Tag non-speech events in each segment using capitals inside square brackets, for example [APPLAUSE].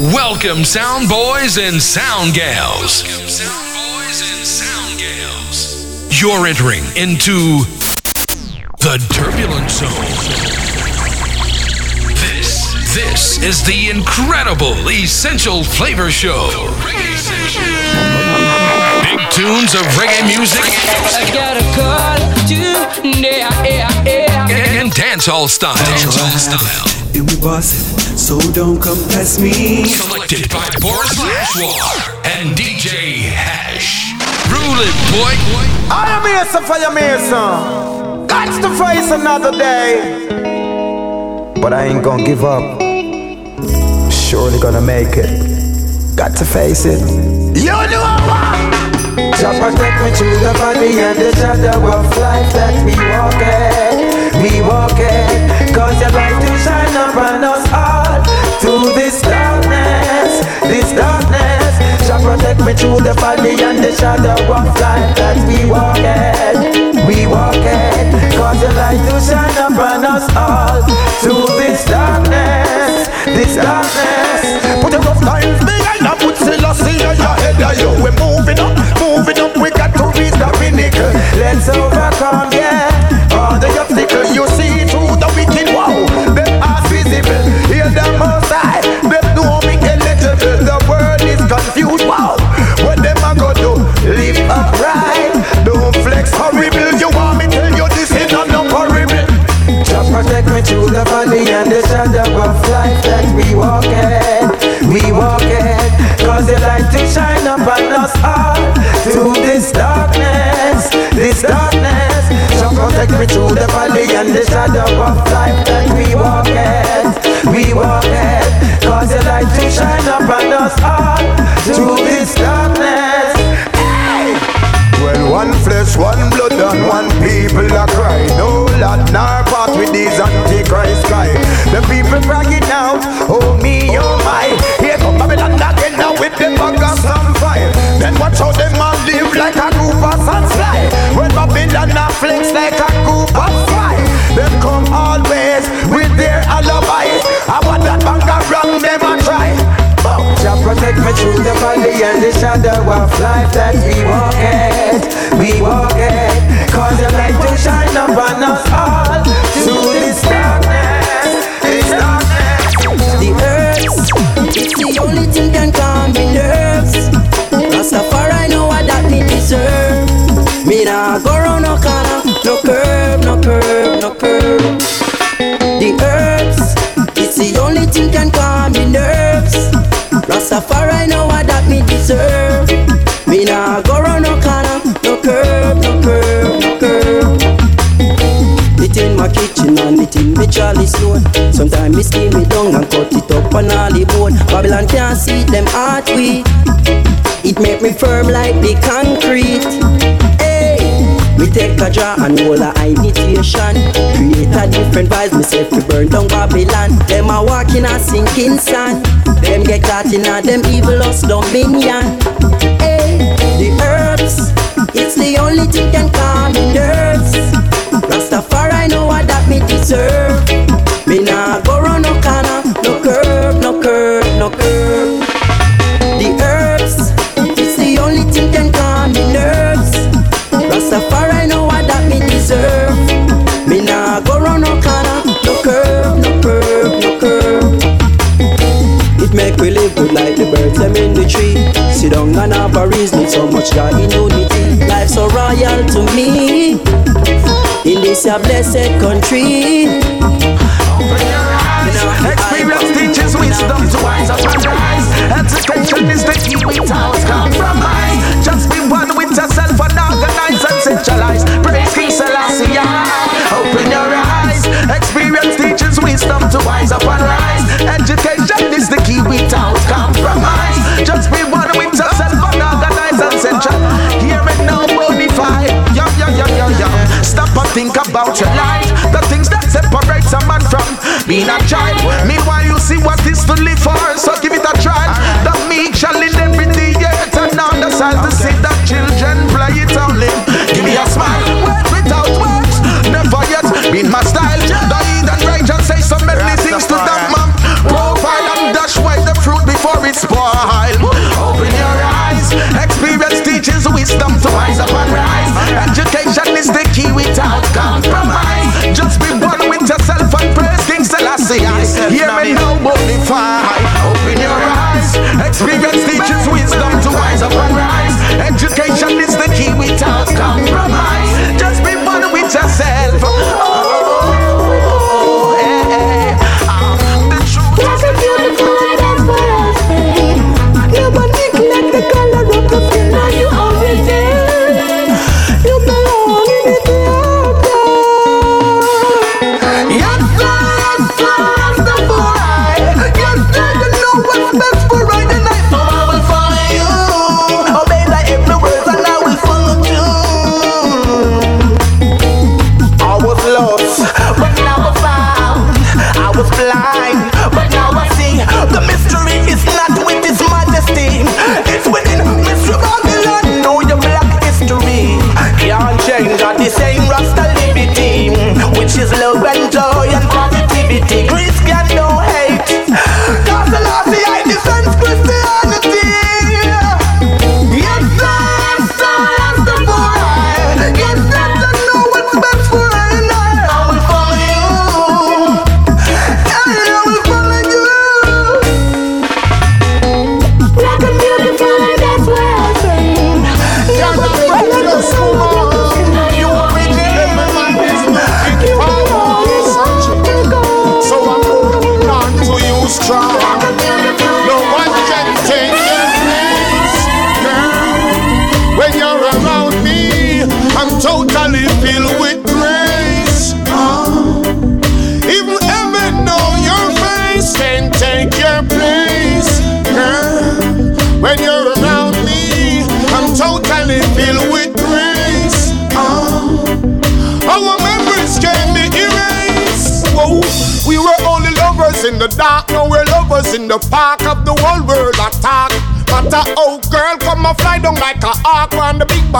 Welcome, sound boys and sound gals. Welcome, sound boys and sound gals. You're entering into the turbulent zone. This, this is the incredible Essential Flavor Show. Big tunes of reggae music. I got a call to yeah, yeah, yeah. And dancehall style. Dancehall style. And we boss it, so don't come past me. Selected by Boris Lashwar and DJ Hash. Rule it, boy. I am here, so fire Mason. Got to face another day. But I ain't gonna give up. Surely gonna make it. Got to face it. You know what? Just protect me through the body and the shadow of life that we walk it. We walk it. Cause your light to shine upon us all. Through this darkness, this darkness. Shall protect me through the body and the shadow of life that we walk it. We walk it. Cause your light to shine upon us all. Through this darkness, this darkness. Put the rough times behind and put Selassie on your head. We're moving up, moving up. We got to reach the pinnacle. Let's overcome, you see through me through the valley and the shadow of life that we walk in. We walk in. Cause the light to shine upon us all. Through this darkness. Hey! Well, one flesh, one blood, and one people are cry. No lot nor part with these antichrist guy. The people bragging out, oh me, oh my. Here come Babylon again now with them of some fire. Then watch how them live like a of sunfly. When Babylon a flex like a of fly. Them come always with their alibis. I want that bang wrong, them a try. Jah protect me through the valley and the shadow of life that we walk it, we walk it. Cause the light to shine upon us all Rastafari know what that me deserve. Me nah go round no corner, no curve, no curve, no curve. It in my kitchen and it in me Charlie Sloan. Sometimes me skin me down and cut it up on all the bone. Babylon can't see them heart we. It make me firm like the concrete. Hey, me take a draw and hold a imitation. Create a different vibes, myself to burn down Babylon. Them a walk in a sinking sand. Them get caught in a them evil us dominion. Hey, the herbs, it's the only thing can calm me nerves. Rastafari know what that me deserve. Them in the tree. Sit down and have a reason, so much God in unity. Life so royal to me. In this a blessed country. Experience teaches wisdom to wise up and rise. Education is the key without compromise. Just be one with yourself and organize and centralize. Praise King Selassie. Open your eyes. Experience teaches wisdom to wise up and rise. Education is Just be one with yourself and organize and centralize. Hear it now, bonify. Yo, yo, yo, yo, yo. Stop and think about your life. The things that separate a man from being a child. Meanwhile, you see what is to live for, so give it a try. The meek shall in every day, yet and on the side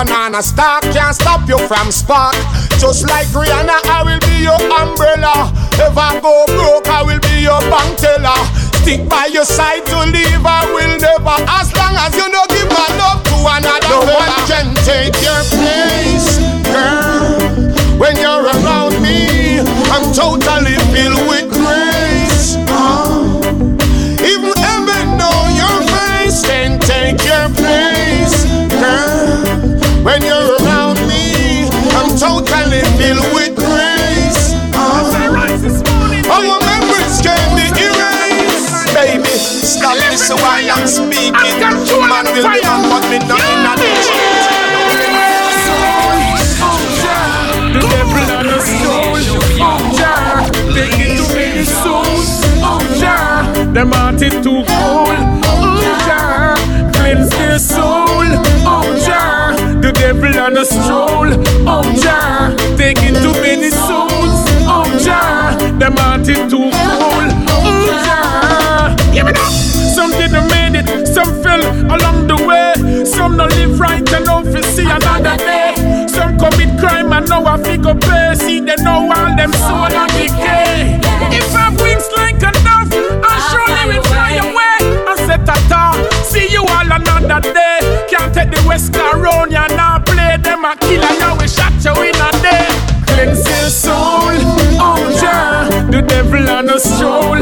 banana stalk. Can't stop you from spark. Just like Rihanna, I will be your umbrella. If I go broke, I will be your bank teller. Stick by your side to leave, I will never. As long as you don't give my love to another. No one can I'm. Man will be man, but me not in a The devil on the soul, oh take it to many souls, oh. Them heart is too cold, oh Jah, cleanse their soul, oh Jah. The devil on a stroll, oh Jah, take it to many souls, oh Jah. Them heart is too cold, oh Jah. Give it up. Some don't live right and don't see another day. Some commit crime and now I figure pay. See they know all them soul and decay. If I've wings like a dove, I surely will fly away I set a top. See you all another day. Can't take the West around ya now play them a killer. Now we shot you in a day. Cleanse your soul, oh yeah. The devil on a stroll,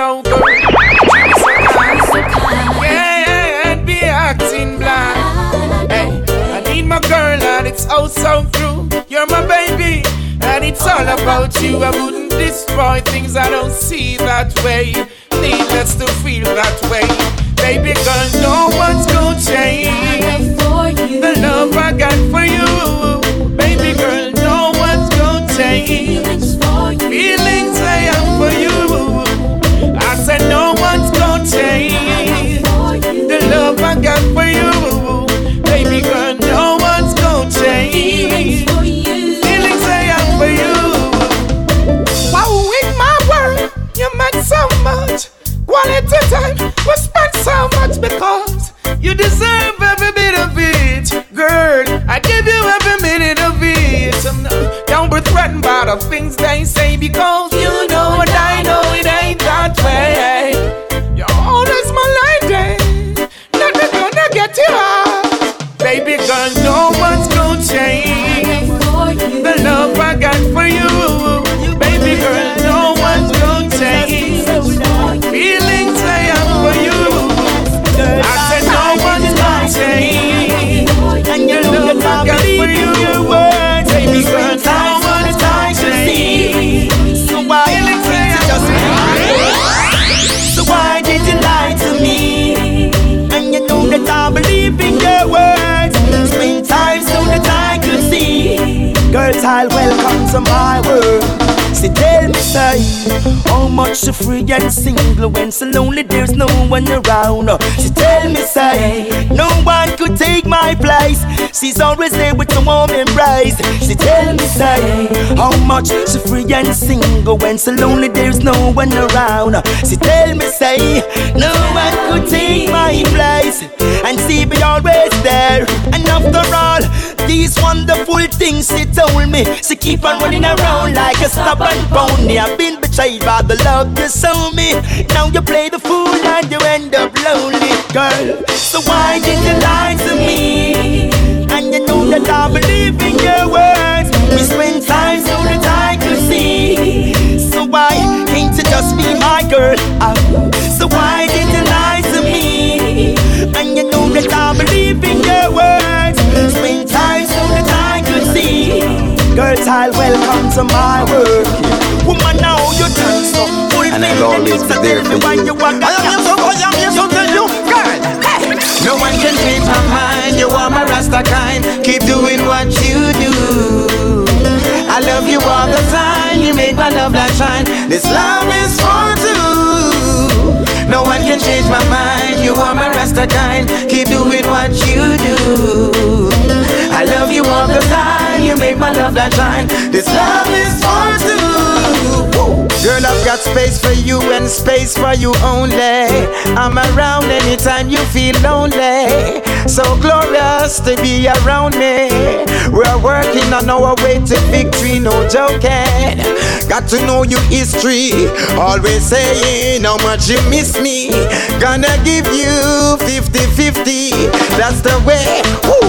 of that, oh girl. Yeah, and be acting blind. Hey, I need my girl, and it's all so true. You're my baby, and it's all about you. I wouldn't destroy things I don't see that way. Needless to feel that way. Baby girl, no one's gonna change time, we spent so much because you deserve every bit of it, girl. I give you every minute of it. Not- uh, Don't be threatened by the things they say because welcome to my world. See, tell me, say, how much you free and single when so lonely there's no one around. She tell me, say, no one could take my place. She's always there with a warm embrace. She tell me, say, how much she free and single when so lonely there's no one around. She tell me, say, no one could take my place. And she be always there. And after all, these wonderful things she told me, she keep on running around like a stubborn pony. I've been betrayed by the love you show me. Now you play the fool and you end up lonely, girl. So why did you lie to me? And you know that I believe in your words. We spend time so that I could see. So why can't you just be my girl? Ah, so why did you lie to me? And you know that I believe in your words. Girls, I'll welcome to my world. Woman, now you dance so full and I'll always be there for you. I am here so I am here so tell you, girl. No one can change my mind. You are my Rasta kind. Keep doing what you do. I love you all the time. You make my love light shine. This love is for two. No one can change my mind. You are my rasta kind. Keep doing what you do. I love you all the time. You make my love that shine. This love is for two. Girl, I've got space for you and space for you only. I'm around anytime you feel lonely. So glorious to be around me. We're working on our way to victory, no joking. Got to know your history. Always saying how much you miss me. Gonna give you 50 50. That's the way. Woo.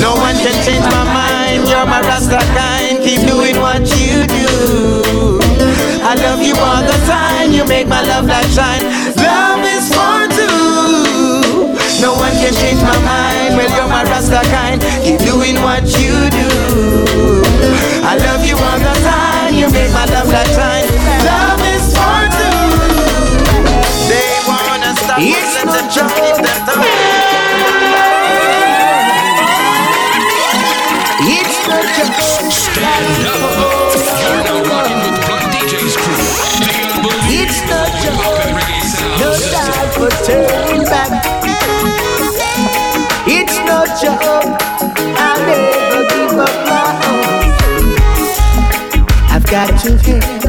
No one can change my mind. You're my Rasta kind. Keep doing what you do. I love you all the time. You make my love light shine. Love is for two. No one can change my mind. Well, you're my Rasta kind. Keep doing what you do. Got to help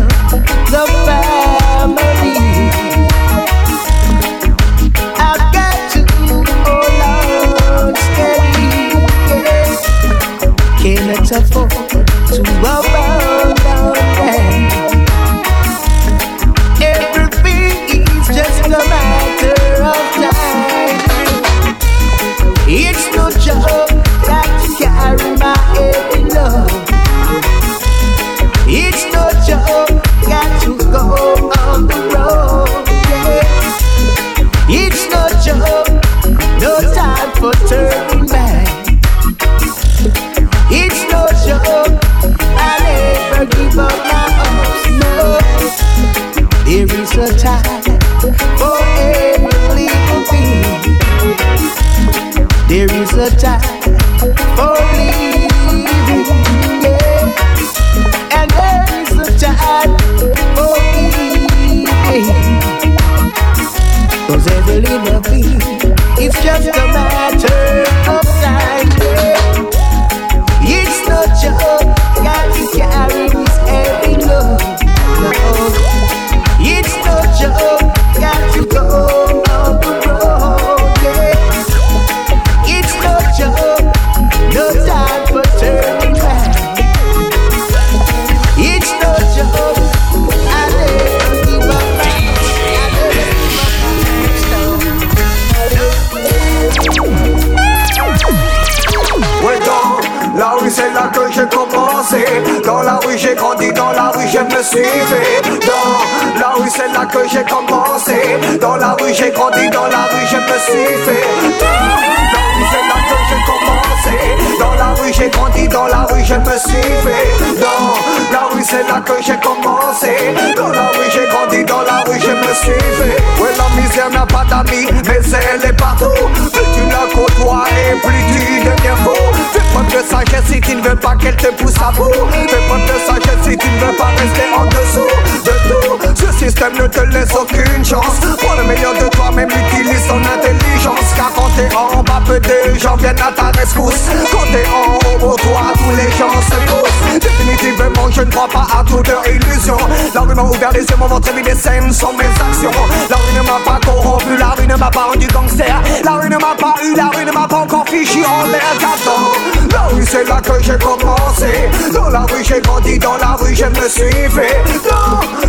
Ne te laisse aucune chance. Pour le meilleur de toi-même, utilise ton intelligence. Car quand t'es en bas, peu de gens viennent à ta rescousse. Quand t'es en haut, pour toi, tous les gens se poussent. Définitivement, je ne crois pas à toute leur illusion. La rue m'a ouvert les yeux, mon ventre vide scènes sont mes actions. La rue ne m'a pas corrompu, la rue ne m'a pas rendu gangster. La rue ne m'a pas eu, la rue ne m'a pas encore fichu en l'air qu'attends. La rue c'est là que j'ai commencé. Dans la rue j'ai grandi, dans la rue je me suis fait.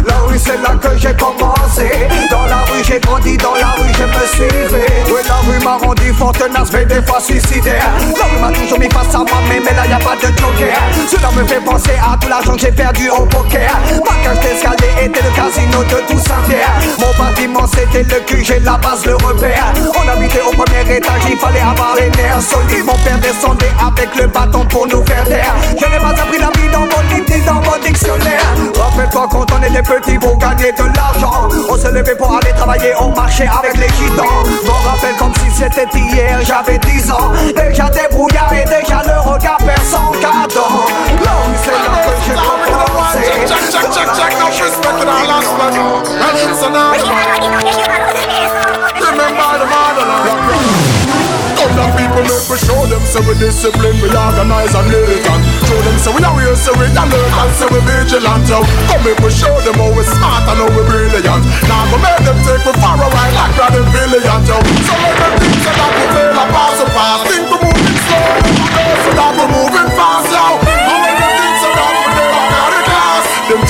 La rue c'est là que j'ai commencé. Dans la rue j'ai grandi, dans la rue je me suis fait. Oui, la rue m'a rendu fort tenace, mais des fois suicidaire. La rue m'a toujours mis face à moi-même, mais là y a pas de joker. Cela me fait penser à tout l'argent que j'ai perdu au poker. Ma cage d'escalier était le casino de tout Saint-Pierre. Mon bâtiment c'était le QG, la base, le repère. On habitait au premier étage, il fallait avoir les nerfs solides. Mon père descendait avec le bâton pour nous faire taire. Je n'ai pas appris la vie dans mon livre ni dans mon dictionnaire. Rappelle-toi quand on était petit pour gagner de l'argent. On se levait pour aller travailler, on marchait avec les gitans. M'en rappelle comme si c'était hier, j'avais 10 ans. Déjà débrouillard et déjà le regard la personne qu'a don L'homme c'est la que j'ai pas pensé Check, check, check, check, check, now she's back in her last one Now she's an angel say we discipline, we organize and militant. Show them say we are real, say we alert and say we vigilant. Yo, come make we show them how we smart and how we brilliant. Now go make them take we far away like Brad and Billiant. Yo, so let them think that we fail a pass a pass. Think we moving slow, so that we moving fast. Yo.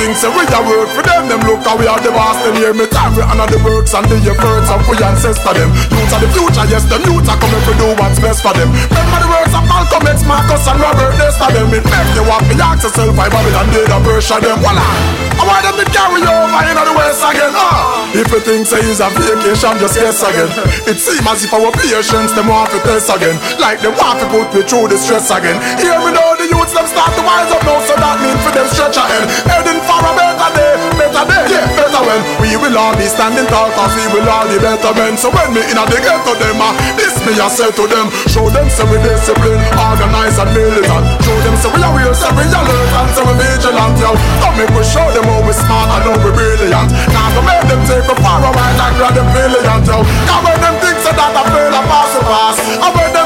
Things say we a work for them. Them look how we are the boss. Them hear me time we honor the works and the efforts of we ancestor them. Youths are the future, yes, them youths are coming to do what's best for them. Remember the words of Malcolm X, Marcus and Robert Nesta them. It make you happy, ask yourself why Babylon did a version them. Voila, I want them to carry over in the west again. Ah, if you think say it's a vacation, just guess again. It seems as if our patience them want to test again. Like them want to put me through the stress again. Hear me now, the youths them start to wise up now, so that means for them stretch ahead heading for a better day, better day, yeah, better when we will all be standing tall, cause we will all be better men. So when me in a the ghetto them, uh, this me I say to them, show them say we discipline, organize and militant. Show them say we are real, say we alert and say we vigilant, yo. Come make we show them how we smart and how we brilliant. Now to make them take a far away like grab them brilliant, yo. Cause when them think say that I fail, I pass a pass. And when them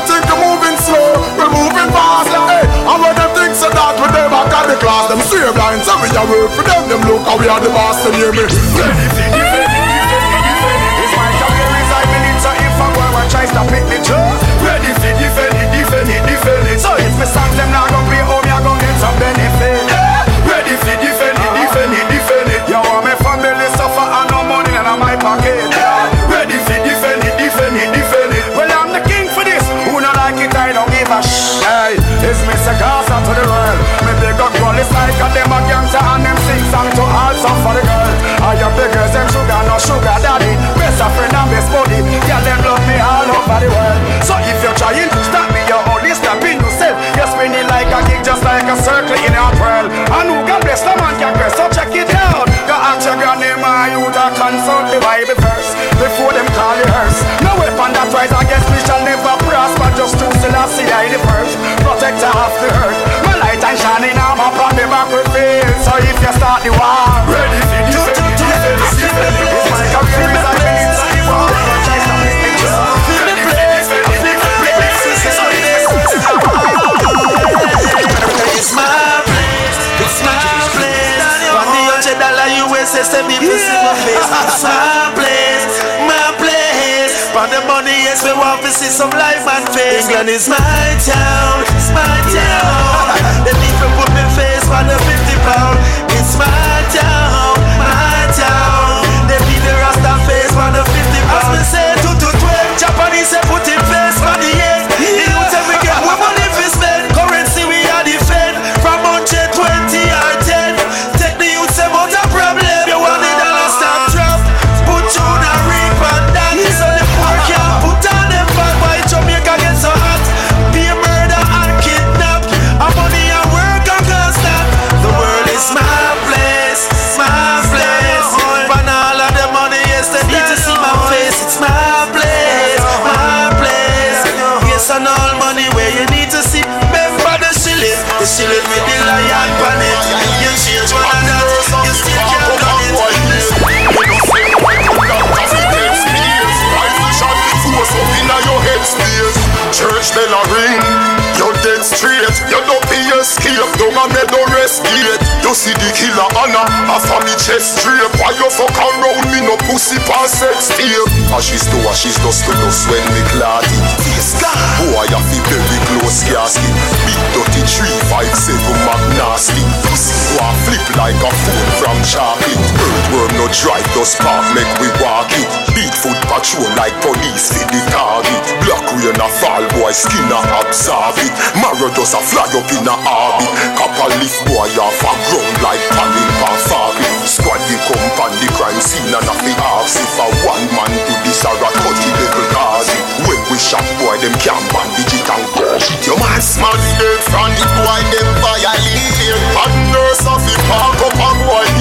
we are work for them. Them look how we are the boss. Them hear me. It, it, it. It's my here is I believe so. If I'm going try to pick me ready defend it, defend it, defend it. So if me songs them now of the earth. My light and shining arm upon the battlefield. So if you start the war, ready for defend, defend. It's my career is believe so you are. It's my place, it's my place. The hundred dollar USA, send me to my face. It's my want to life and face. England is my town, it's my town. [LAUGHS] The people put me face for the 50 pound. It's my town, my town. They beat the Rasta face for the 50 pound. As me say, two to twelve, Japanese a me no rest. You see the killer Anna, after me chest straight. Why you fuck around me no pussy pass sex tape? Ashes to ashes, dust to dust when me clad it. Face boy I feel very close casket. Big dirty three five seven magnostic. Pussy go flip like a phone from chocolate. Earthworm no drive, just park make we walk it. Beat foot patrol like police for the target. Black rain a fall, boy skin a absorb it. Marrow does a fly up in a orbit. Copper lift boy off a ground like panic pan fabric. Squad the come on the crime scene and a fi ask if a one man do this or a thirty level cause it. When we shot boy them can't bandage it and cause it. Your man smart dead from the boy them violate. Bad nurse of the park up a boy.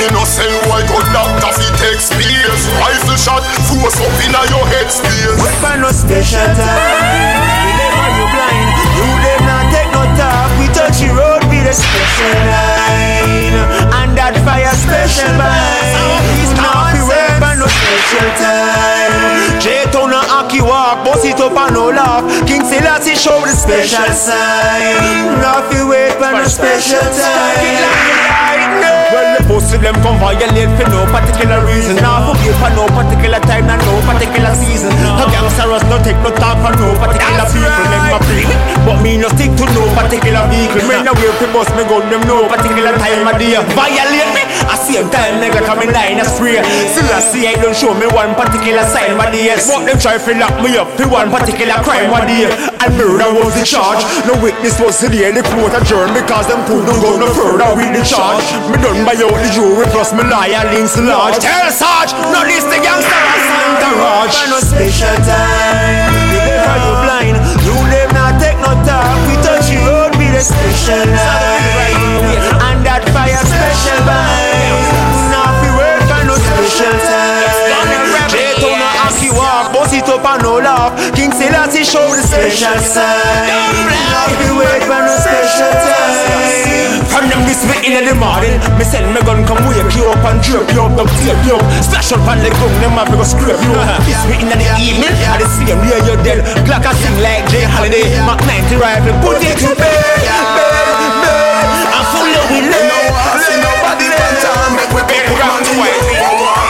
Me no sell boy to doctor fi take space. Rifle shot force up inna your head space. Weapon no special time. We never you blind. You them not take no talk. We touch the road with a special line. And that fire special bind. It's not the weapon no special time. Show the special sign. Now if you wait for no special time. Well, the pussy them come violate for no particular reason. Now forgive for no particular time and no particular season. No gangster us no take no talk for no particular people. Make my plea, but me no stick to no particular vehicle. Me no wait for bust me gun them no particular time of day. Violate I same time nigga coming line a spray. Still I see I don't show me one particular sign the yes. But them try to lock me up for one particular crime of the And murder was the charge. No witness was there. The court adjourned because them don't go no further with the charge. Me done by all the jury plus me liar links large. Tell Sarge, no this the gangster and Santa Raj. no special time. Because you blind, you them not take no time. We touch you road with a special line. And that fire special vibes. Selassie show the special sign. Now we work on no special time. From them this me in the morning, me send me gun come wake you up and drape you up, don't tape you up. Splash up on the gun, them have go scrape you up. [LAUGHS] This me in the evening, at the same way you're dead. Clock I sing like Jay Holiday, Mac 90 rifle, put it to bed, bed, bed. I'm full of with love. I see nobody time, make we put money over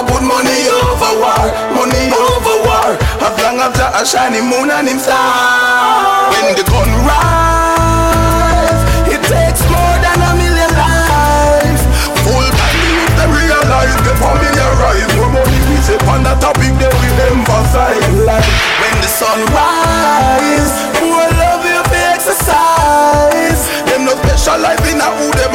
LR, put money over war, money over war. As long as a shiny moon and him star. When the gun rise, it takes more than a million lives. Full time youth they realize, get familiarize. More money we say on the topic they we emphasize. Like when the sun rise, more love you for exercise. Them no specialize in a who and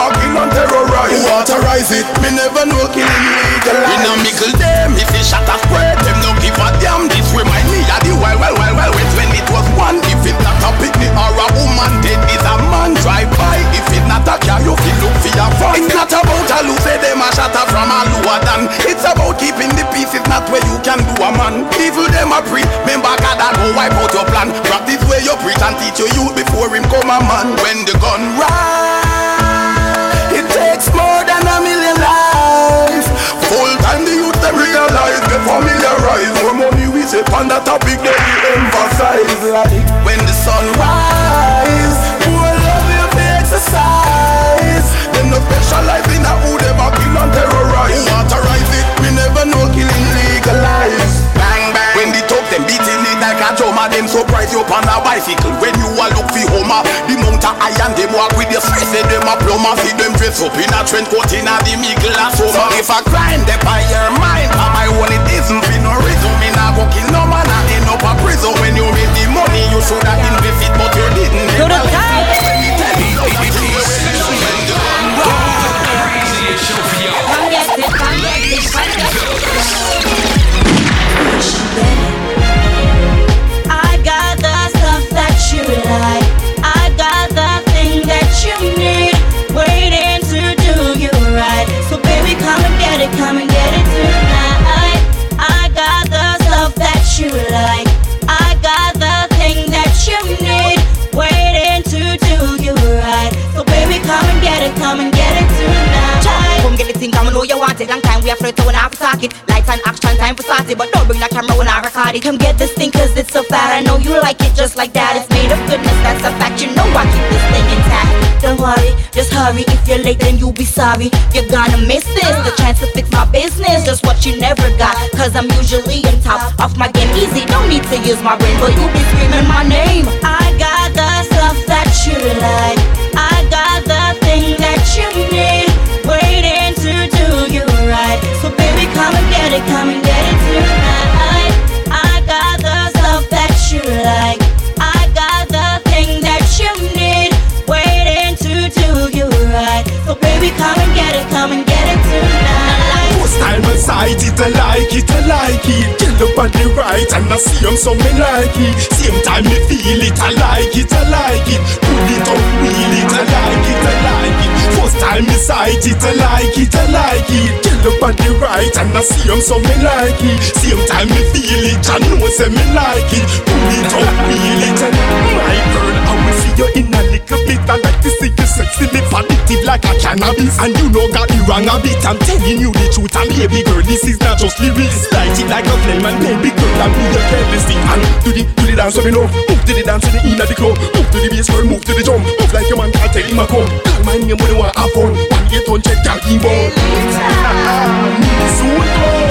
terrorize. Who authorize it? Me never know killing legalize. We no mickle them if they shot a spread. Them no give a damn. This remind me of the wild, wild, wild, wild west when it was one. If it not a picnic or a woman dead, is a man drive by. If it not a car, you feel look for your fun. It's not about a lose them a shatter from a lower than. It's about keeping the peace. It's not where you can do a man. Evil them a pre. Remember God and go wipe out your plan. Practice where you preach and teach your youth before him come a man. When on the topic they we emphasize. Like when the sun rise, more love you for exercise. Them no specialize in a who them a kill and terrorize. Who authorize it? We never know killing legalize. Bang bang. When the talk them beating it like a drummer, them surprise you on a bicycle. When you a look for Homer, the mount a iron them walk with the stress. Say them a plumber, see them dress up in a trench coat in a the middle of summer. If a crime they by your mind, for my own it isn't the money, you should have it, but you didn't. To. Come we have to when I have to it. Lights and action, time for it. But don't bring the camera when I record it. Come get this thing cause it's so fat. I know you like it just like that. It's made of goodness, that's a fact. You know I keep this thing intact. Don't worry, just hurry. If you're late then you'll be sorry. You're gonna miss this The chance to fix my business. Just what you never got Cause I'm usually on top of my game. Easy, don't need to use my brain But you'll be screaming my name. I see 'em so me like it. Same time me feel it, I know say me like it. Pull it up, wheel it, my girl, I will see you in a little bit. I like to see you sexy, me vanity like a cannabis. And you know got the wrong habit I'm telling you the truth and baby girl This is not just lyrics. Light it like a flame and baby girl be a careless thing And do the, do the dance let me know Move to the dance to the in of the club Move to the bass girl, move to the drum. Move like your man can't tell him a come. Call my name when you want have fun get on check, girl, keep on Soon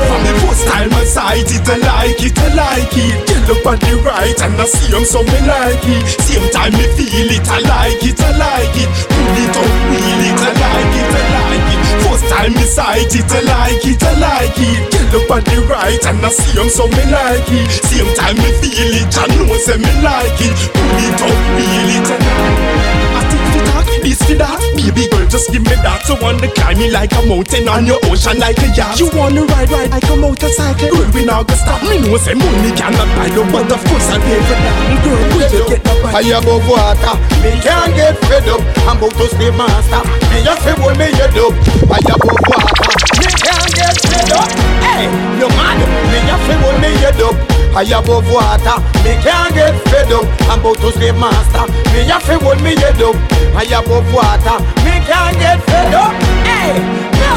From the first time I sight it, I like it, I like it. Get up on the right and I see him so me like it. Same time me feel it, I like it, I like it. Pull it up, wheel it, I like it, I like it. First time me sight it, I like it, I like it. Get up on the right and I see him so me like it. Same time me feel it, I know say me like it. Pull it up, wheel it, I like it I think that, this for that Baby girl, just give me that So wanna climb me like a mountain On your ocean like a yacht You wanna ride, ride like a motorcycle Girl, we not gonna stop Me know say money cannot buy you But of course I'll pay for that Girl, will you get the I above water, me can't get fed up. I'm about to slave master. Me just say hold me head up. I above water, me can't get fed up. Hey, you mad? Just say hold me head up. I above water, me can't get fed up. I'm about to slave master. Me just say hold me head up. I above water, me can't get fed up. Hey, no,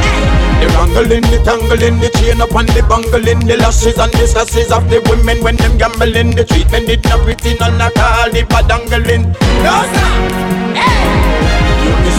hey. The wrangling, the tangling, the chain up and the bungling, the lashes and the sasses of the women when them gambling. The treatment it not pretty, none at all, the bad angling. No stop, hey.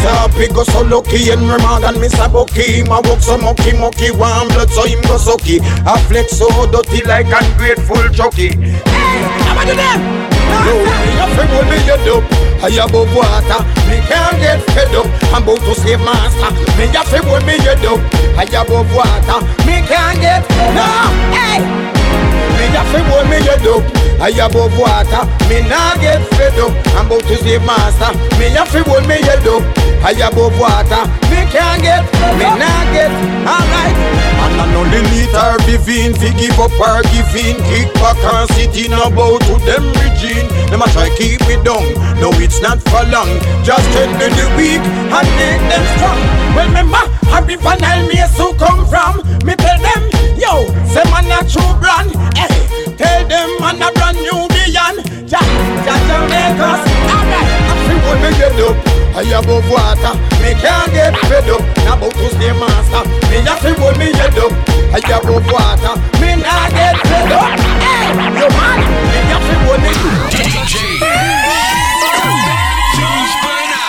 Happy go so lucky and man and Mr. Bucky My walk so mucky mucky One blood so him go sucky I flex so dirty like ungrateful chucky Hey, how about them? No, fi hold me head up I above water Me can't get fed up. I'm about to save master Me fi hold me head up I above water Me can't get No, hey me a fi hold me head up. I above water Me nah get fed up. I'm about to save master Me a fi hold me head up. I above water Me can't get Me nah get Alright. And I know the leader Vivine Fi give up or give in. Kick back and sit in about to them regime. Them a try keep me down No it's not for long. Just strengthen the weak And make them strong. Well remember Happy Vanel me so come from. Me tell them Yo Say man a true brand Hey Tell them man a brand new beyond Ja Ja Jamaica's Alright I feel when me get up I above water. Me can't get fed up. Now about to stay master. Me a feel when me head up I above water. Me not get fed up. Hey You man. Me a feel when me DJ.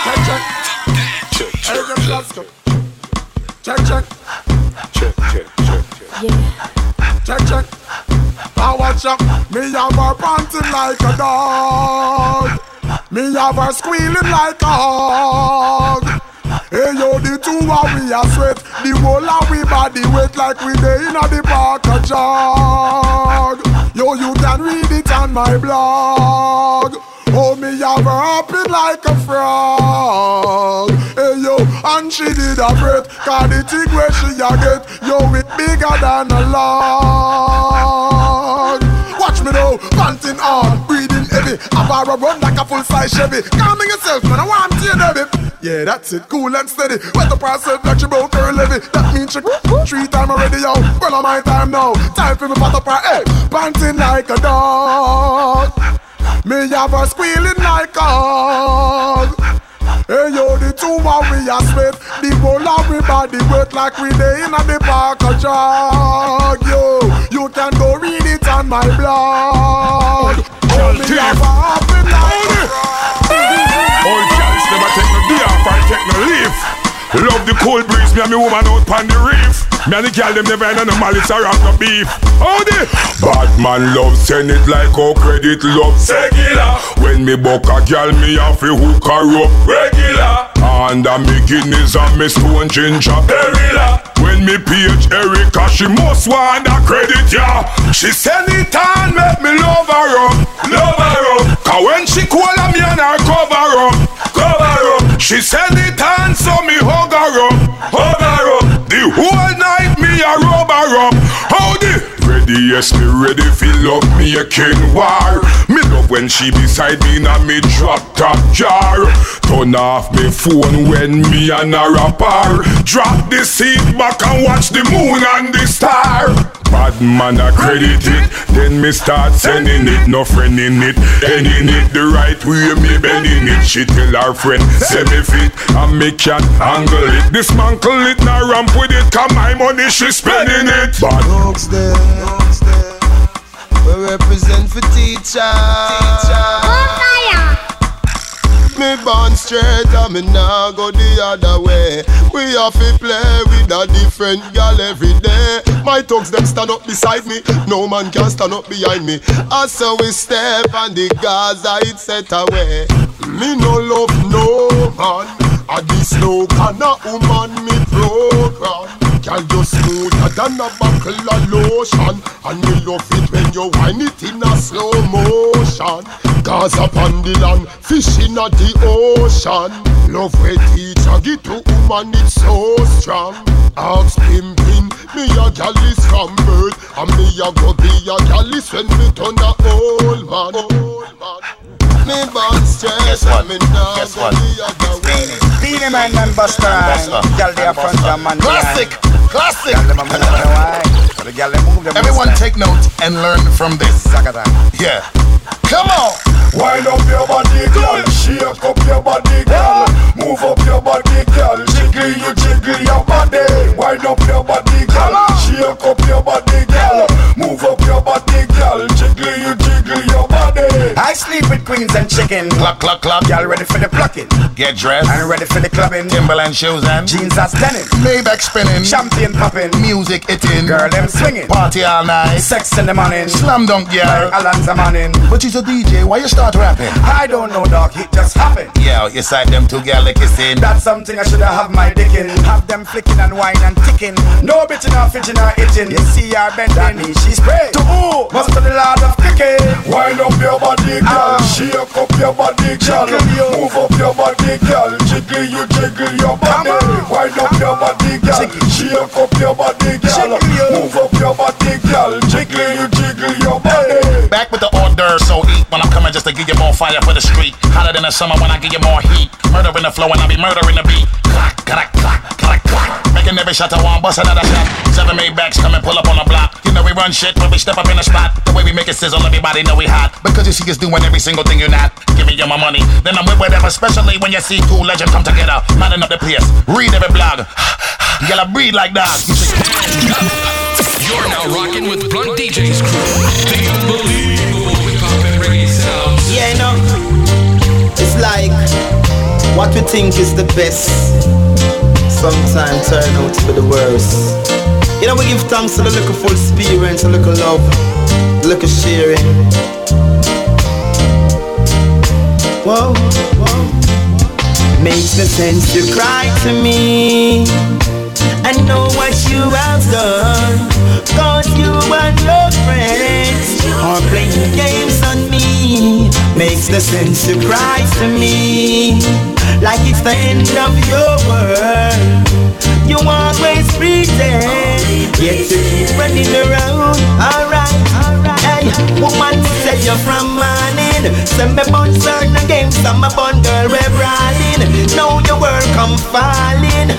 Check, check. Check, check, check, check. Check, check. Watch up. Me have her panting like a dog. Me have her squealing like a hog. Hey yo, the two of we are sweat. The whole of we body wet like we dey inna the park a jog. Yo, you can read it on my blog. Oh, me have her hopping like a frog. Hey yo, and she did a breath. Cause the thing where she a get, yo, it bigger than a log. Watch me now, panting on, breathing heavy. Have her a run like a full size Chevy. Calming yourself, man, I want to you, baby. Yeah, that's it, cool and steady. Wet up herself like she broke her levy. That means she three time already, yo. Well, on my time now. Time for me pat up her head, panting like a dog. Me have her squealing like a. Hey yo, the two of we a sweat The whole of we body wet like we dey in the park a jog Yo, you can go read it on my blog Oh, me have a happy like All girls never take no day off or take no leave. Love the cold breeze, me and me woman out pon the reef. And the girl them never in no malice or have no beef. Oh, Howdy? Bad man love send it like how credit love regular. When me buck a girl, me have to hook her up regular. And a me Guinness and me stone ginger perilla. When me page Erica, she must want a credit, yeah. She send it on, make me love her up, love her up. Cause when she call me and her cover up, cover up. She send it on, so me hug her up, hug her up. The whole night a Howdy? Ready, yes, me ready, fill up me a king war. Me love when she beside me in a me drop top jar. turn off me phone when me and a rapper drop the seat back and watch the moon and the star. Bad man I credit it, then me start sending it, no friend in it, ending it the right way, me bending it. She tell her friend, say me fit, and me can angle it. Dismantle it, now ramp with it, come my money she spending it. Bad dogs there, we represent for teacher. teacher. Me born straight and me nah go the other way. We have to play with a different girl every day. My thugs them stand up beside me, no man can stand up behind me. As so we step on the Gaza it set away. Me no love no man, I this no kind of woman me program. Girl, you smoother than a buckle of lotion. And me love it when you whine it in a slow motion. Cause upon the land, fish in the ocean. Love where teacher get to woman, it's so strong. Ask pimpin', me a gal is from birth And me a go be a gal is when me turn a old man, old man me born straight and me now go the other way. Beenie Man and Busta Rhymes, girl they are front jam man Classic, classic. Everyone Everyone take note and learn from this. Yeah. Come on. Wind up your body, girl. Shake up your body, girl. Move up your body, girl. Jiggle you, jiggle your body. Wind up your body, girl. Shake up your body, girl. Move up your body, girl. Jiggle you, sleep with queens and chicken. Cluck, cluck, cluck. Y'all ready for the plucking? Get dressed. And ready for the clubbing. Timberland shoes and jeans are stunning. Maybach spinning. Champagne popping. Music hitting. Girl, them swinging. Party all night. Sex in the morning. Slam dunk, girl. Like Alonzo Mourning. But you's a DJ. Why you start rapping? I don't know, dog. It just happened. Yeah, you sight them two girl kissing. That's something I should have my dick in. Have them flicking and wine and ticking. No bitching or fidgeting or itching. You see her bending. She's praying to who? Must be the Lord of cricket. Wind up your body, girl. Shake up your body, girl. Move up your body, girl. Jiggle you, jiggle your body. Wind up your body, girl. Shake up your body, girl. Move up your body, girl. Jiggle you, when I'm coming just to give you more fire for the street. Hotter than the summer when I give you more heat. Murder in the flow and I be murdering the beat. Clack, clack, clack, clack, clack. Making every shot I want, bust another shot. Seven made backs come and pull up on the block. You know we run shit when we step up in the spot. The way we make it sizzle, everybody know we hot. Because you see us doing every single thing you're not. Give me your my money, then I'm with whatever. Especially when you see two legends come together, manning up the place. Read every blog. [SIGHS] You gotta breathe like that. You're now rocking with Blunt DJ's crew. The unbelievable hip Yeah, you know, it's like what we think is the best sometimes turn out to be the worst. You know, we give thanks to the little full experience, a little love, a little sharing. Whoa, whoa. Makes no sense to cry to me. I know what you have done. Cause you and your friends are playing games on me. Makes no sense to cry to me. Like it's the end of your world. You always pretend. Yet you keep running around. Alright, alright. Hey, woman, say you're from morning. Send me bun certain games, some my bun girl we're brawling. Now your world come falling,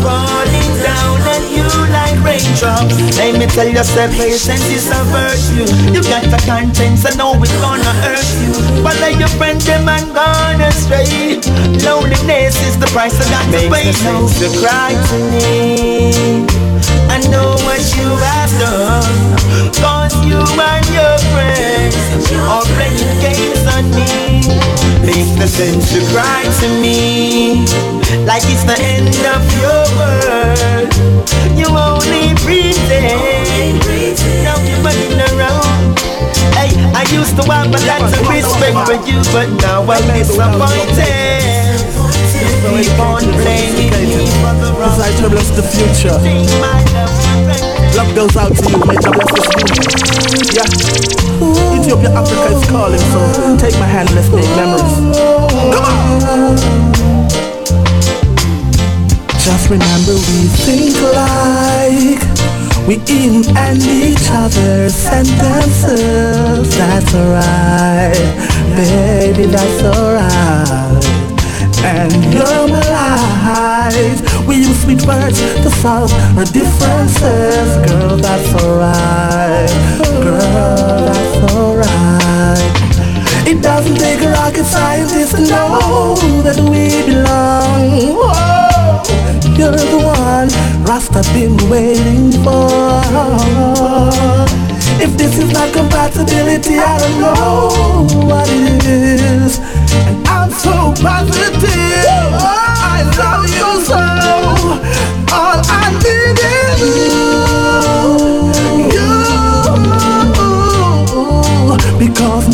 falling down on you like raindrops. Let me tell yourself, patience is a virtue. You got the contents, I know it's gonna hurt you. But like your friend, them and gone astray. Loneliness is the price I got to pay. No to cry to me. I know what you have done Cause you and your Are playing games on me. Makes no sense to cry to me. Like it's the end of your world. You only pretend Now you're running around. Hey, I used to have a lot of respect for you. But now I'm disappointed. Keep on playing me. Cause I bless the future Love goes out to you, may God bless this you Yeah Ethiopia, Africa is calling So take my hand, let's make memories. Come on. Just remember we think like we in and each other's sentences That's alright, baby, that's alright. And you're my We use sweet words to solve our differences. Girl, that's alright. Girl, that's alright. It doesn't take a rocket scientist to know that we belong. You're the one Rasta been waiting for. If this is not compatibility, I don't know what it is. And I'm so positive. I love you so. All I did is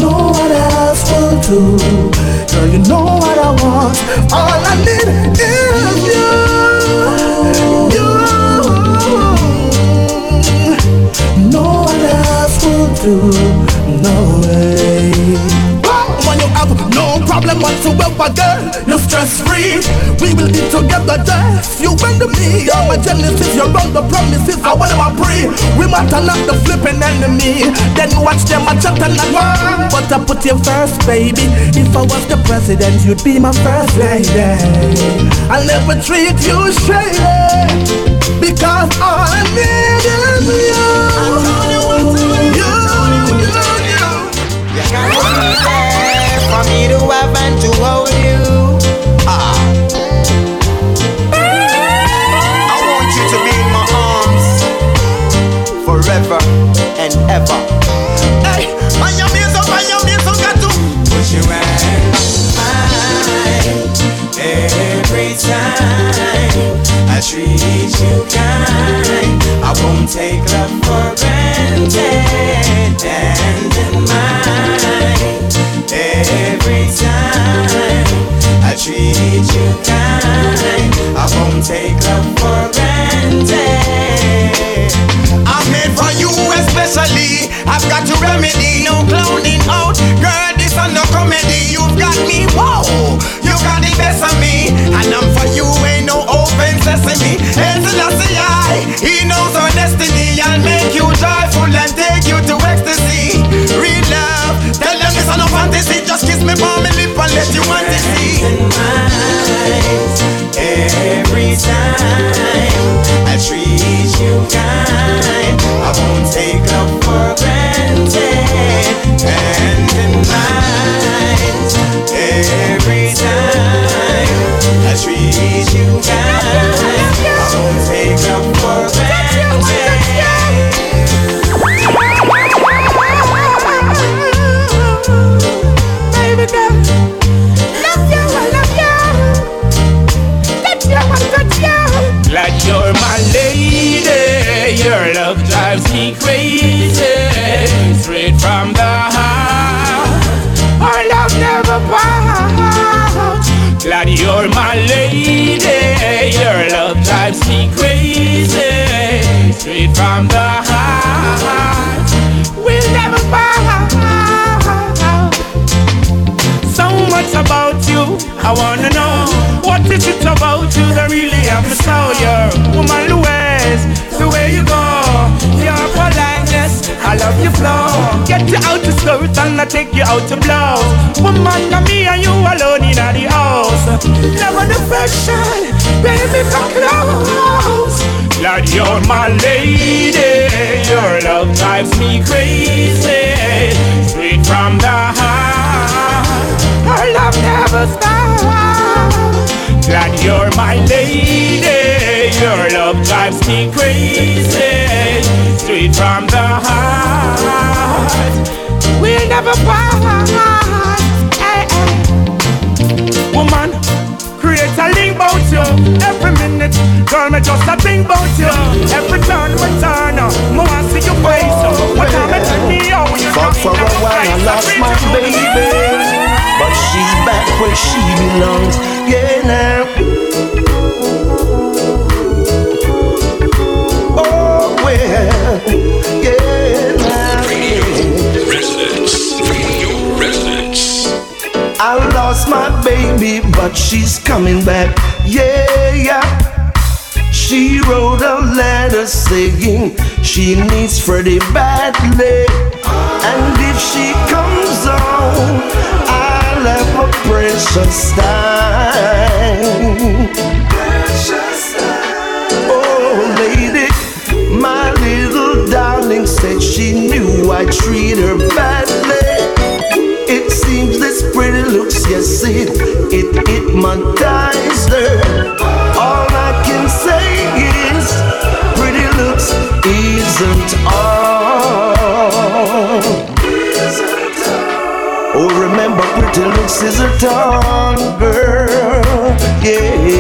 no one else will do you know what I was all I need is you. Because no whatsoever, girl, you're stress free. We will be together, just you and me. You're my genesis, you're on the promises. I want to pray. We matter not the flipping enemy. Then watch them a chat and a one. But I put you first, baby. If I was the president, you'd be my first lady. I'll never treat you shady. Because I need is you. You, you, you. For me to have and to hold and ever. Hey, your knees up, got to hand mine every time I treat you kind. I won't take love for granted and in every time I treat you kind. I won't take love for I've got to remedy, no clowning out. Girl, this is no comedy. You've got me, whoa. You got the best of me, and I'm for you. Ain't no open sesame. And Selassie, I, he knows our destiny. I'll make you joyful and take you to ecstasy. Real love, tell them it's no fantasy. Just kiss me on my lip and let you want to see. Every time I treat you kind, I won't take love for granted. Every skirt and I take you out to blow Woman, now me and you alone in the house. Never the fashion, baby, come close Glad you're my lady. Your love drives me crazy. Straight from the heart. Our love never stops. Glad you're my lady. Your love drives me crazy. Straight from the heart We'll never part hey, hey. Woman Create a link about you. Every minute Girl, me just a think about you. Every turn we turn Me want see your face What time it turn me out You Fuck for a while, I lost my baby, but she's back where she belongs. Yeah, now. I lost my baby, but she's coming back. Yeah, yeah. She wrote a letter saying she needs Freddie badly. And if she comes on, I'll have a precious time. Precious time. Oh, lady, my little darling said she knew I treat her badly yes it it hypnotizer. All I can say is pretty looks isn't all. Oh, remember, pretty looks is a tongue, girl. Yeah.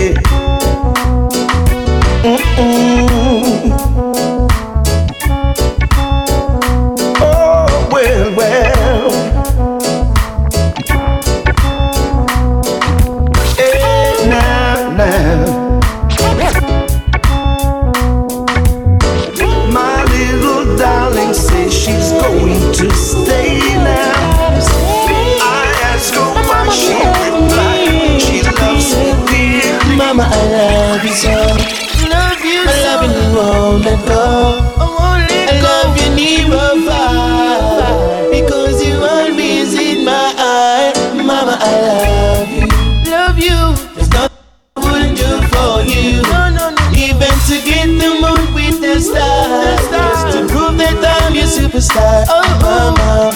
Your. Oh, oh, mama.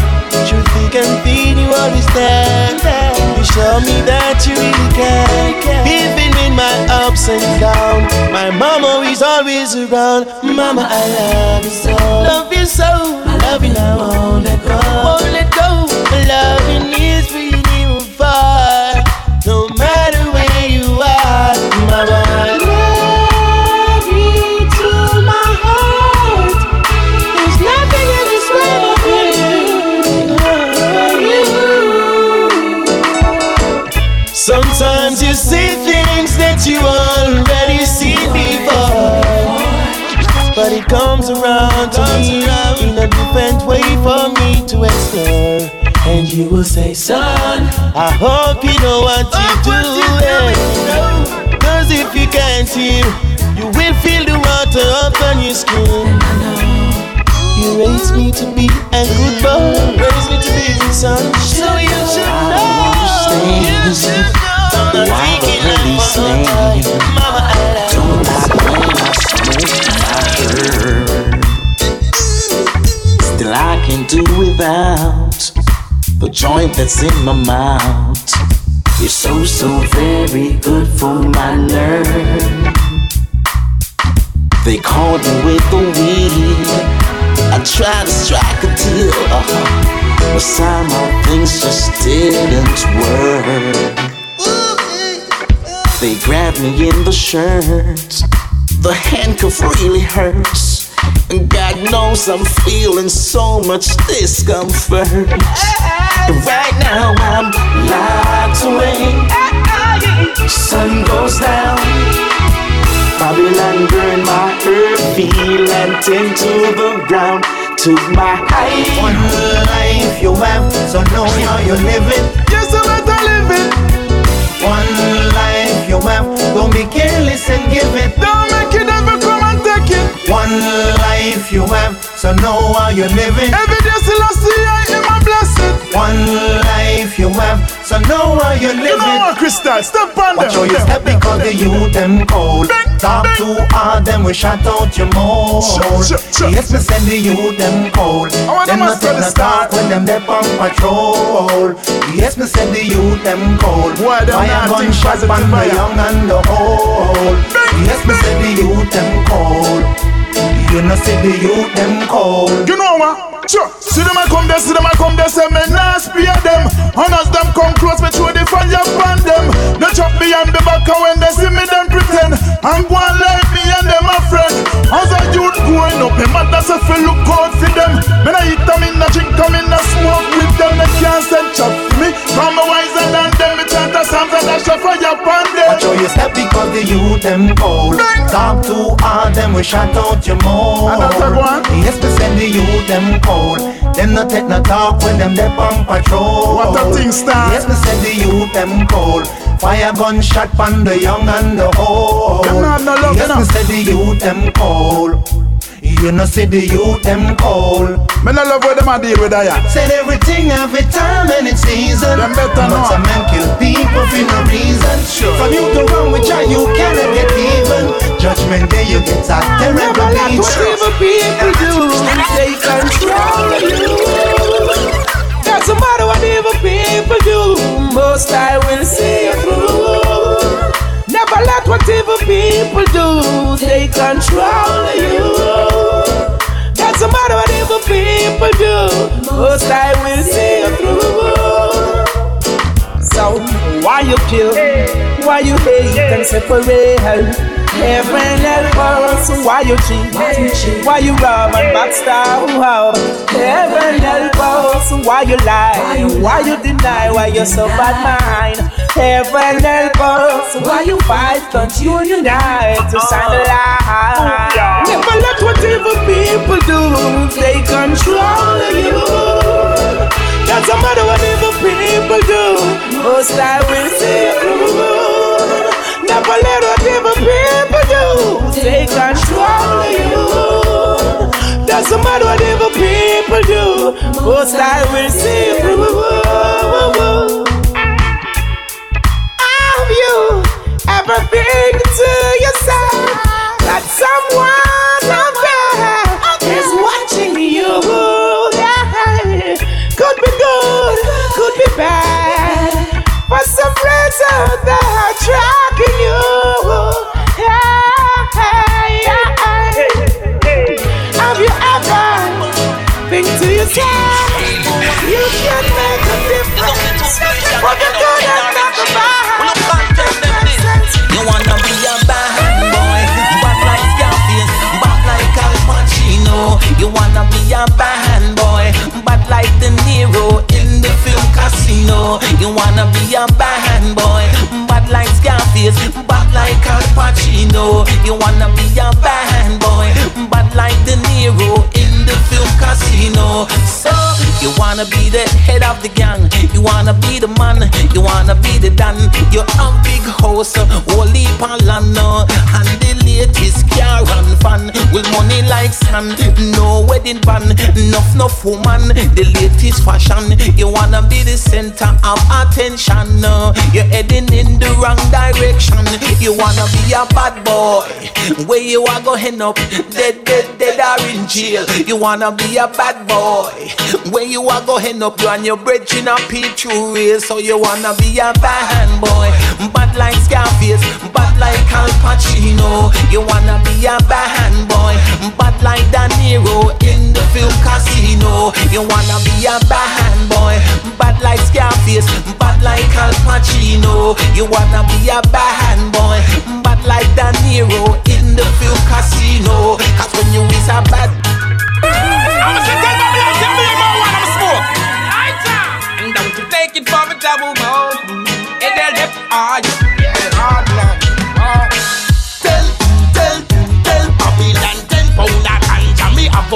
Truth you can feel you always there. You show me that you really care. Even in my ups and downs, my mama is always around. Mama, I love you so. Love you so. I love you now, will say, son, I hope you know what you're oh, eh. doing. Cause if you can't hear, you will feel the water up on your skin. You raised me to be a good boy, raised me to be a son. So you should know. You should know. I'm not thinking like Mama, I Still, I can do without the joint that's in my mouth. You're so, so very good for my nerve. They caught me with the weed. I tried to strike a deal, but somehow things just didn't work. They grabbed me in the shirt. The handcuff really hurts. And God knows I'm feeling so much discomfort. Right now I'm locked away. Sun goes down. Babylon burn my earth, feel and into the ground. Took my height. One life you have, so know how you're living. Yes, I'm better living. One life you have, don't be careless and give it. Don't make it ever come and take it. One life you have, so know how you're living. Every day know you're living. You know what, Crystal? Step on Watch how you step because the youth them cold. Talk too hard, them we shut out your mouth. Yes, me send the youth them cold. Them not take no talk when them they on patrol. Yes, me send the youth them cold. Fire gunshot on the young and the old. Yes, me send the youth them cold. You know see the youth them cold. You know what? Sure. See them I come there, see them I come there, say me nah spear them. And them come close, me throw the fire upon them. They chop me on the back and when they see me, them pretend. I'm going like me and them a friend. As a youth growing up, me mother say fi look out for them. Me nah eat them in, nah drink them in, nah smoke with them. They can't send chop for me. From me wiser than them, me chant a psalms and dash a fire upon them. Watch how you step because the youth them cold. Talk too hard, them we shut out your mouth. Yes, me send the youth them cold. Them not take no talk when them they on patrol. What a thing start. Yes, me send the youth them cold. Fire gunshot pan the young and the old. Them not no love, yes, me send the youth them cold. You know see the youth them cold. Me no love where them a deal with that. Said everything every time and its season. Them better But know. some men kill people for no reason. Sure. From you to wrong with ya, you cannot get even. Judgment day you get a terrible beat. Whatever people do, they control you. Doesn't matter whatever people do, most I will see you through. Never let whatever people do, they control you. Matter whatever people do, most I will see you through. Why you kill? Why you hate and separate? Heaven help us. Why you cheat? Why you rob and backstab? Heaven help us. Why you lie? Why you deny? Why you so bad mind? Heaven help us. Why you fight? Don't you unite to uh-huh. sign the lie? Oh, Never let whatever people do they control you. Doesn't matter what evil people do. Most I will see you. Never let what evil people do take control of you. Doesn't matter what evil people do, most I will see. Have ever been to yourself that someone out there is watching you? Could be good, could be bad. For some reason they're tracking you. Have you ever been to yourself? You You wanna be a bad boy, but like De Niro in the film Casino. You wanna be a bad boy, bad like Scarface, bad like Al Pacino. You wanna be a bad boy, bad like De Niro in the film Casino. So you wanna be the head of the gang, you wanna be the man, you wanna be the dan. You have big house, holy palano, and the latest car and fan with money like sand. No wedding band, enough, enough woman, the latest fashion. You wanna be the center of attention. No, you're heading in the wrong direction. You wanna be a bad boy, where you are going up, dead, dead, dead, or in jail. You wanna be a bad boy, where you are go going up, you and your brethren a peach race. So you wanna be a bad boy, bad like Scarface, bad like Al Pacino. You wanna be a bad boy, bad like De Niro in the film Casino. You wanna be a bad boy, bad like Scarface, bad like Al Pacino. You wanna be a bad boy, bad like De Niro in the film Casino. Cause when you is a bad I'm a take it for a double mode. And they'll dip hard. Hard line. Oh. Tell, tell, tell Babylon ten pound a ganja me up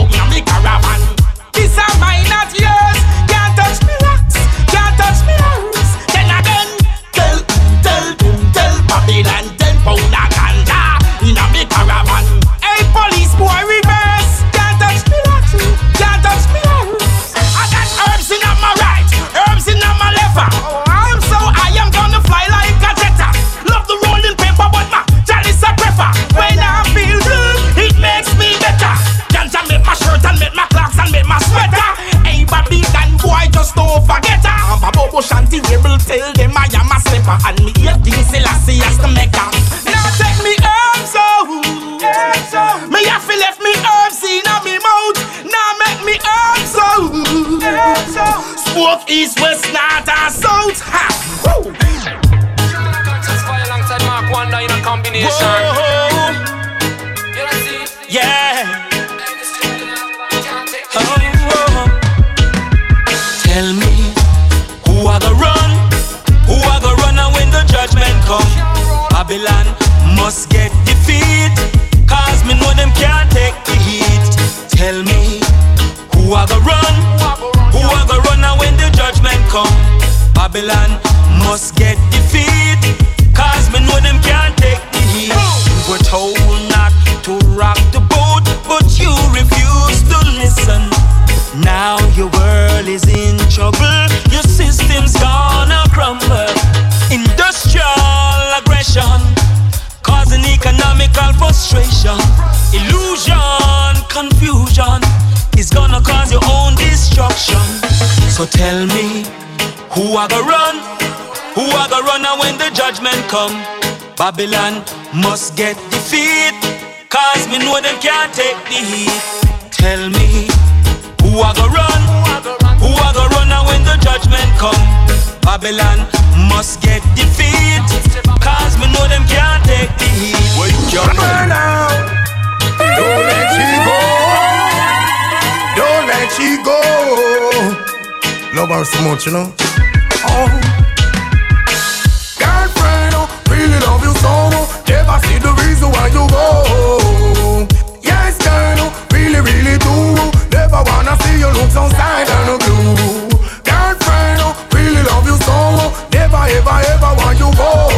I'm a Bobo Shanti rebel, tell them I am a slipper. And me here, King Selassie to make her. Now take me herbs out. Me have to left me herbs in me mouth. Now make me herbs out. Smoke east, west, north, and south. Ha! Woo! alongside Mark Wonder in a combination. Yeah. Must get defeat. Cause me know them can't take the heat. Tell me who I go run, who I go run, and when the judgment come, Babylon must get defeat. Cause me know them can't take the heat. We're told not to rock the boat, but you refuse to listen. Now your world is in trouble, your system's gonna economical frustration. Illusion, confusion is gonna cause your own destruction. So tell me, who I go run? Who I go run and when the judgment come? Babylon must get defeat. Cause me know them can't take the heat. Tell me, who I go run? Who I go run and when the judgment come? Babylon must get defeat. Cause me know them can't take the heat. Well, you can't burn out. Don't let she go. Don't let she go. Love her so much, you know. Oh. Girlfriend, oh, really love you so much. Never see the reason why you go. Yes, girl, oh, really, really do. Never wanna see you look so sad and blue. Girlfriend, oh, really love you so much. Never, ever, ever want you go.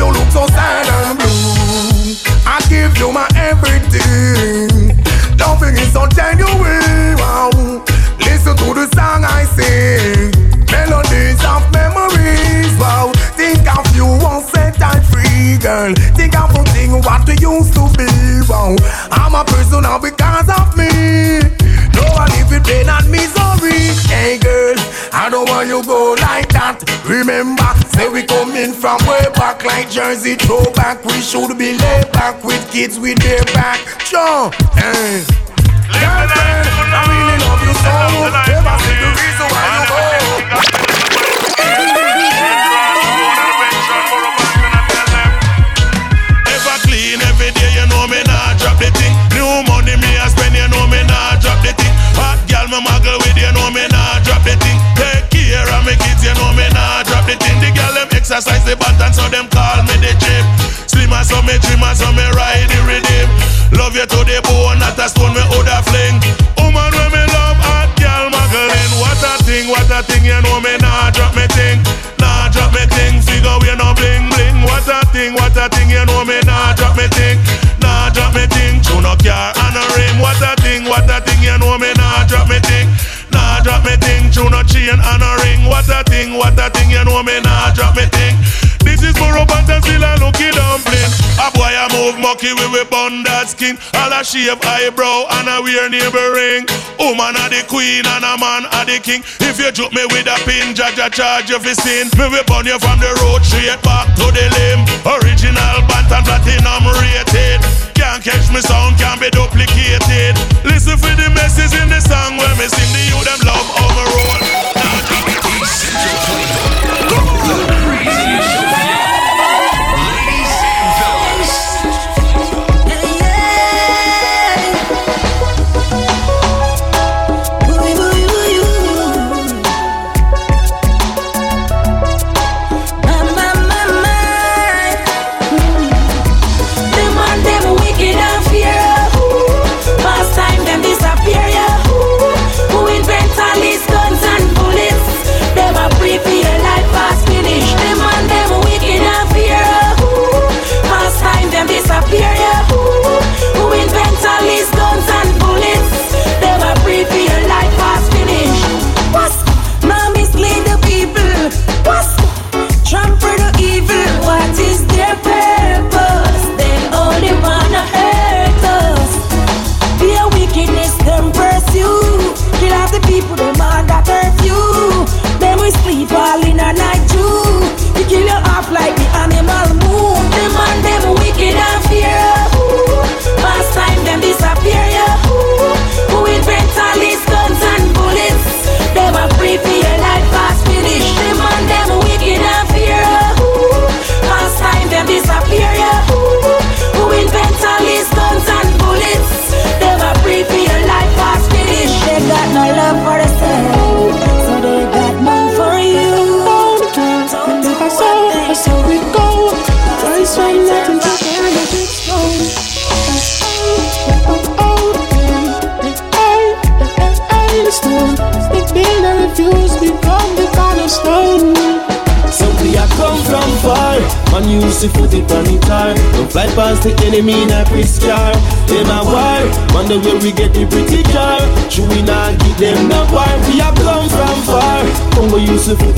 You look so sad and blue. I give you my everything. Loving is so genuine. Like Jersey throwback. We should be laid back with kids with their back. Sure. Hey. I really love you so. The reason why you clean every day, you know me drop the thing. New money me a spend, you know me drop the thing. Hot girl me muggle with, you know me drop the thing. Take care of me kids, you know me drop the thing. The exercise the button, so them call. Me trimmer so me ride the rhythm. Love you to the bone, not a stone me woulda fling. Woman when me love, hot girl muggling. What a thing, what a thing, you know me nah drop me thing. Nah drop me thing, figure we no bling bling. What a thing, what a thing, you know me nah drop me thing. Nah drop me thing, tune up car and a rim. What a thing, what a thing, you know me nah drop me thing. Nah drop me thing, tune up chain and a ring. What a thing, what a thing, you know me nah mucky with we bun that skin. All a shave eyebrow and a wear neighbor ring. Woman a the queen and a man a the king. If you joke me with a pin, judge a charge you fi sin. Me we burn you from the road straight back to the limb. Original Bantam platinum rated. Can't catch me sound, can't be duplicated. Listen for the message in the song when me sing the you them love over roll.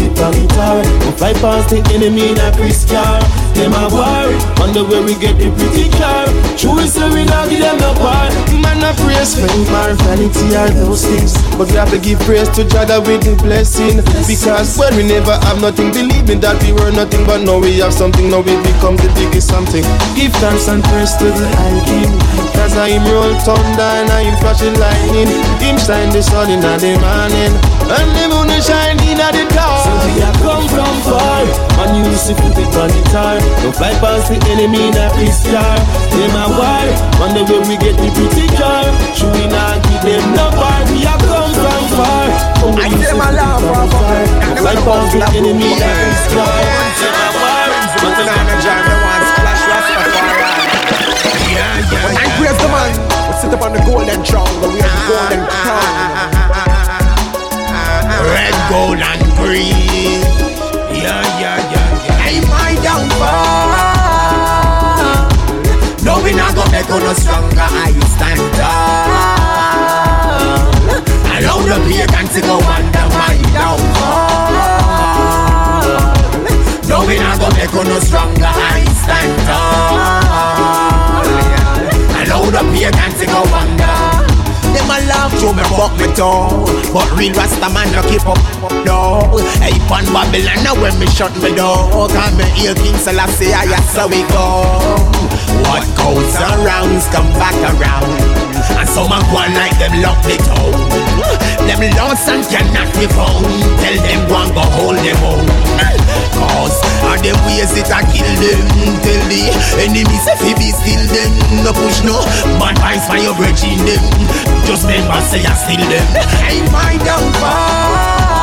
It it hard. Don't fly past the enemy in a Chris car Them a war, wonder where we get the pretty car. True is say we not give them no part. Man a praise fame or vanity are those things, but we have to give praise to Jah with the blessing. Because when we never have nothing, believing that we were nothing, but now we have something. Now it becomes the biggest something. Give thanks and praise to the High King. Cause I him roll thunder and I him flashing lightning. Him shine the sun in the morning. And the moon is shining at the dark. So we have come from far. Man, you see put it on the tar. Don't fly past the enemy in a peace car. Them a war. On the way we get the pretty car. Should we not give them no part? We have come from far. Oh, I them a laugh from far. Fly past the enemy in a peace car. Them a war. On the way drive the one splash Rastafari. Yeah, yeah. And praise the man. We sit up on the golden throne. We have the golden crown. Red, gold, and green. Yeah, yeah, yeah, yeah. My downfall. No, we not gonna make us stronger. I stand tall. Allow the pagan to go under my downfall. No, we not gonna make us stronger. I stand tall. Allow the pagan to go under. Them love, through me fuck me toe But real Rasta man no keep up no. Hey pan Babylon now when me shut me door. Cause me hear King Selassie I so we go What goes around come back around. And some a go like them lock the town Them lost and cannot be found. Tell them and go hold them own Cause are them ways it a kill them? Tell the enemies if he be still them. No push no bad vibes for your virgin them just remember, say I still them. Ain't my downfall.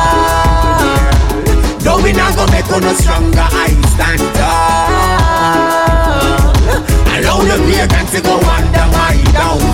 No, we not gonna make us stronger. I stand tall. Allow the pagan to go under my downfall.